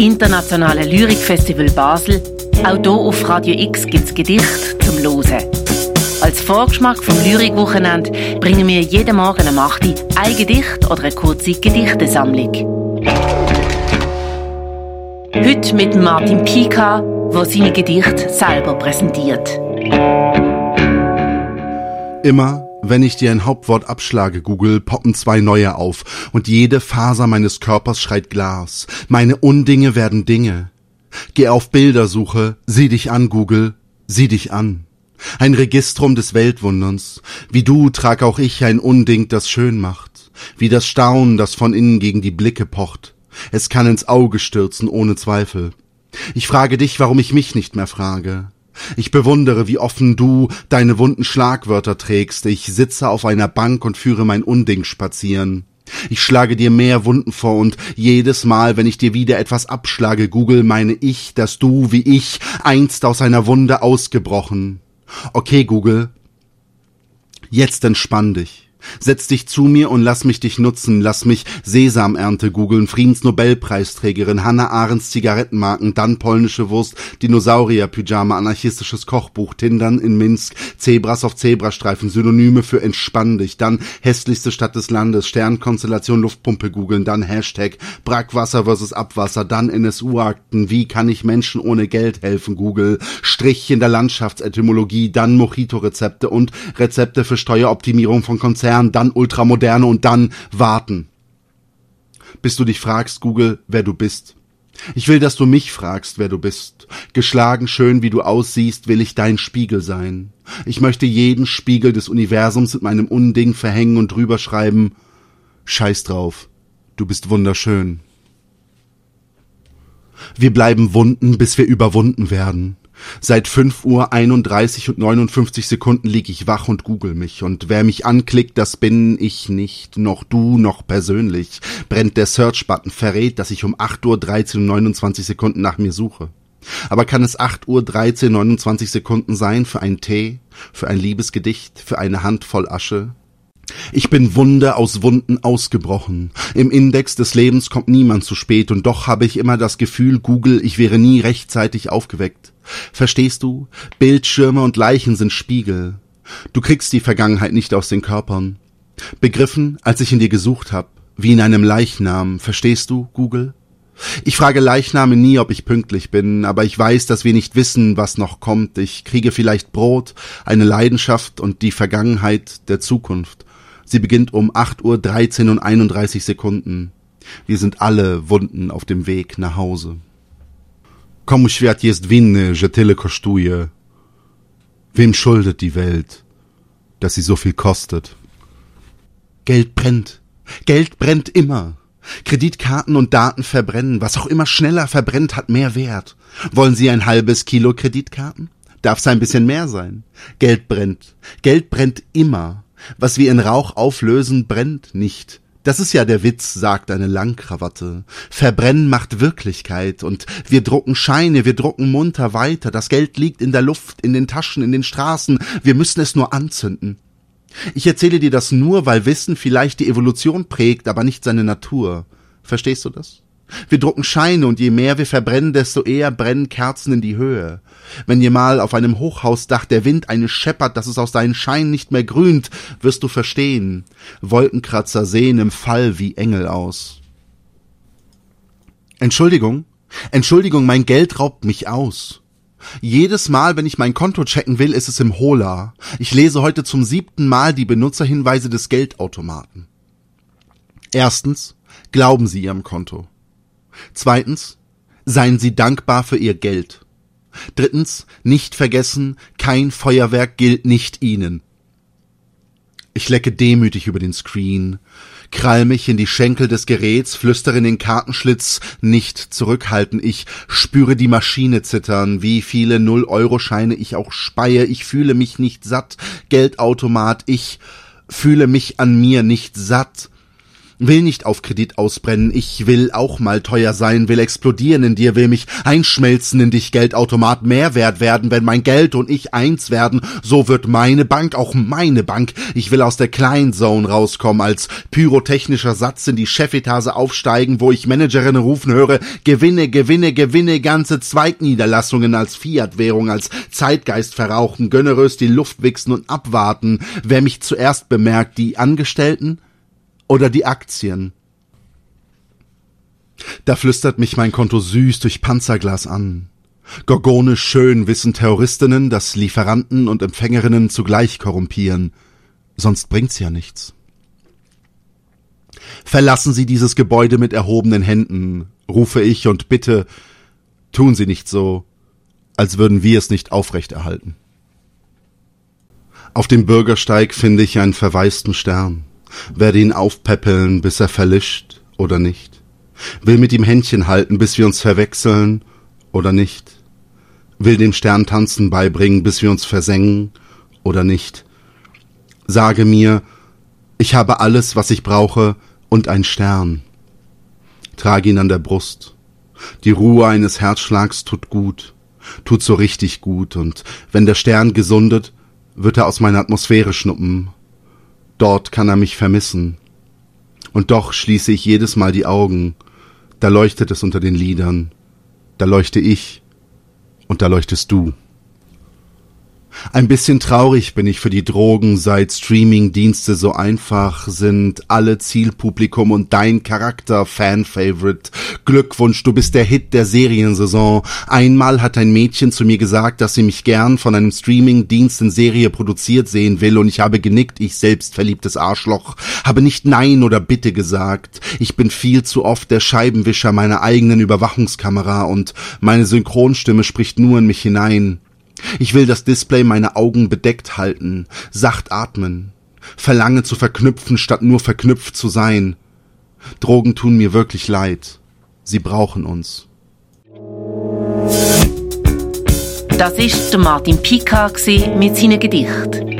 internationale Lyrikfestival Basel. Auch hier auf Radio X gibt es Gedichte zum Losen. Als Vorgeschmack vom Lyrikwochenende bringen wir jeden Morgen am 8 Uhr ein Gedicht oder eine kurze Gedichtesammlung. Heute mit Martin Pika, der seine Gedichte selber präsentiert. Immer, wenn ich dir ein Hauptwort abschlage, Google, poppen zwei neue auf und jede Faser meines Körpers schreit Glas. Meine Undinge werden Dinge. Geh auf Bildersuche, sieh dich an, Google, sieh dich an. Ein Registrum des Weltwunderns. Wie du trag auch ich ein Unding, das schön macht. Wie das Staunen, das von innen gegen die Blicke pocht. Es kann ins Auge stürzen, ohne Zweifel. Ich frage dich, warum ich mich nicht mehr frage. Ich bewundere, wie offen du deine wunden Schlagwörter trägst. Ich sitze auf einer Bank und führe mein Unding spazieren. Ich schlage dir mehr Wunden vor und jedes Mal, wenn ich dir wieder etwas abschlage, Google, meine ich, dass du, wie ich, einst aus einer Wunde ausgebrochen. Okay, Google, jetzt entspann dich. Setz dich zu mir und lass mich dich nutzen, lass mich Sesamernte googeln, Friedensnobelpreisträgerin, Hannah Arendts Zigarettenmarken, dann polnische Wurst, Dinosaurier-Pyjama, anarchistisches Kochbuch, Tindern in Minsk, Zebras auf Zebrastreifen, Synonyme für entspann dich, dann hässlichste Stadt des Landes, Sternkonstellation Luftpumpe googeln, dann Hashtag Brackwasser versus Abwasser, dann NSU-Akten, wie kann ich Menschen ohne Geld helfen, Google, Strich in der Landschaftsetymologie, dann Mojito-Rezepte und Rezepte für Steueroptimierung von Konzernen, Konzern, dann Ultramoderne und dann warten. Bis du dich fragst, Google, wer du bist. Ich will, dass du mich fragst, wer du bist. Geschlagen schön, wie du aussiehst, will ich dein Spiegel sein. Ich möchte jeden Spiegel des Universums mit meinem Unding verhängen und drüber schreiben, Scheiß drauf, du bist wunderschön. Wir bleiben wunden, bis wir überwunden werden. Seit fünf Uhr einunddreißig und neunundfünfzig Sekunden lieg ich wach und google mich. Und wer mich anklickt, das bin ich nicht. Noch du, noch persönlich. Brennt der Search-Button, verrät, dass ich um acht Uhr dreizehn und neunundzwanzig Sekunden nach mir suche. Aber kann es acht Uhr dreizehn neunundzwanzig Sekunden sein für einen Tee, für ein Liebesgedicht, für eine Handvoll Asche? Ich bin Wunde aus Wunden ausgebrochen. Im Index des Lebens kommt niemand zu spät und doch habe ich immer das Gefühl, Google, ich wäre nie rechtzeitig aufgeweckt. Verstehst du? Bildschirme und Leichen sind Spiegel. Du kriegst die Vergangenheit nicht aus den Körpern. Begriffen, als ich in dir gesucht hab, wie in einem Leichnam. Verstehst du, Google? Ich frage Leichname nie, ob ich pünktlich bin, aber ich weiß, dass wir nicht wissen, was noch kommt. Ich kriege vielleicht Brot, eine Leidenschaft und die Vergangenheit der Zukunft. Sie beginnt um 8 Uhr 13 und 31 Sekunden. Wir sind alle Wunden auf dem Weg nach Hause. Komu świat jest winny, że tyle? Wem schuldet die Welt, dass sie so viel kostet? Geld brennt. Geld brennt immer. Kreditkarten und Daten verbrennen. Was auch immer schneller verbrennt, hat mehr Wert. Wollen Sie ein halbes Kilo Kreditkarten? Darf es ein bisschen mehr sein? Geld brennt. Geld brennt immer. Was wir in Rauch auflösen, brennt nicht. Das ist ja der Witz, sagt eine Langkrawatte. Verbrennen macht Wirklichkeit und wir drucken Scheine, wir drucken munter weiter. Das Geld liegt in der Luft, in den Taschen, in den Straßen. Wir müssen es nur anzünden. Ich erzähle dir das nur, weil Wissen vielleicht die Evolution prägt, aber nicht seine Natur. Verstehst du das? Wir drucken Scheine und je mehr wir verbrennen, desto eher brennen Kerzen in die Höhe. Wenn dir mal auf einem Hochhausdach der Wind eine scheppert, dass es aus deinen Scheinen nicht mehr grünt, wirst du verstehen. Wolkenkratzer sehen im Fall wie Engel aus. Entschuldigung, Entschuldigung, mein Geld raubt mich aus. Jedes Mal, wenn ich mein Konto checken will, ist es im Hola. Ich lese heute zum siebten Mal die Benutzerhinweise des Geldautomaten. Erstens, glauben Sie Ihrem Konto. Zweitens, seien Sie dankbar für Ihr Geld. Drittens, nicht vergessen, kein Feuerwerk gilt nicht Ihnen. Ich lecke demütig über den Screen, krall mich in die Schenkel des Geräts, flüstere in den Kartenschlitz, nicht zurückhalten. Ich spüre die Maschine zittern, wie viele Null-Euro-Scheine ich auch speie. Ich fühle mich nicht satt. Geldautomat, ich fühle mich an mir nicht satt. Will nicht auf Kredit ausbrennen, ich will auch mal teuer sein, will explodieren in dir, will mich einschmelzen in dich, Geldautomat Mehrwert werden, wenn mein Geld und ich eins werden, so wird meine Bank auch meine Bank. Ich will aus der Kleinzone rauskommen, als pyrotechnischer Satz in die Chefetage aufsteigen, wo ich Managerinnen rufen höre, Gewinne, Gewinne, Gewinne, ganze Zweigniederlassungen als Fiat-Währung, als Zeitgeist verrauchen, gönnerös die Luft wichsen und abwarten, wer mich zuerst bemerkt, die Angestellten oder die Aktien. Da flüstert mich mein Konto süß durch Panzerglas an. Gorgonisch schön wissen Terroristinnen, dass Lieferanten und Empfängerinnen zugleich korrumpieren. Sonst bringt's ja nichts. Verlassen Sie dieses Gebäude mit erhobenen Händen, rufe ich und bitte, tun Sie nicht so, als würden wir es nicht aufrechterhalten. Auf dem Bürgersteig finde ich einen verwaisten Stern werde ihn aufpäppeln, bis er verlischt oder nicht, will mit ihm Händchen halten, bis wir uns verwechseln oder nicht, will dem Stern tanzen beibringen, bis wir uns versengen oder nicht. Sage mir, ich habe alles, was ich brauche und ein Stern. Trage ihn an der Brust. Die Ruhe eines Herzschlags tut gut, tut so richtig gut, und wenn der Stern gesundet, wird er aus meiner Atmosphäre schnuppen Dort kann er mich vermissen. Und doch schließe ich jedes Mal die Augen, da leuchtet es unter den Lidern, da leuchte ich und da leuchtest du. Ein bisschen traurig bin ich für die Drogen, seit Streaming-Dienste so einfach sind, alle Zielpublikum und dein Charakter Fan-Favorite. Glückwunsch, du bist der Hit der Seriensaison. Einmal hat ein Mädchen zu mir gesagt, dass sie mich gern von einem Streaming-Dienst in Serie produziert sehen will und ich habe genickt, ich selbst verliebtes Arschloch, habe nicht Nein oder Bitte gesagt. Ich bin viel zu oft der Scheibenwischer meiner eigenen Überwachungskamera und meine Synchronstimme spricht nur in mich hinein. Ich will das Display meine Augen bedeckt halten, sacht atmen, verlange zu verknüpfen, statt nur verknüpft zu sein. Drogen tun mir wirklich leid. Sie brauchen uns. Das ist Martin Pika mit seinen Gedichten.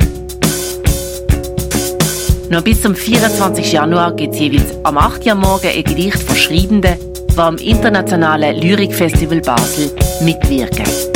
Noch bis zum 24. Januar gibt es jeweils am 8. Uhr morgen ein Gedicht von Schreibenden, die am Internationalen Lyrikfestival Basel mitwirken.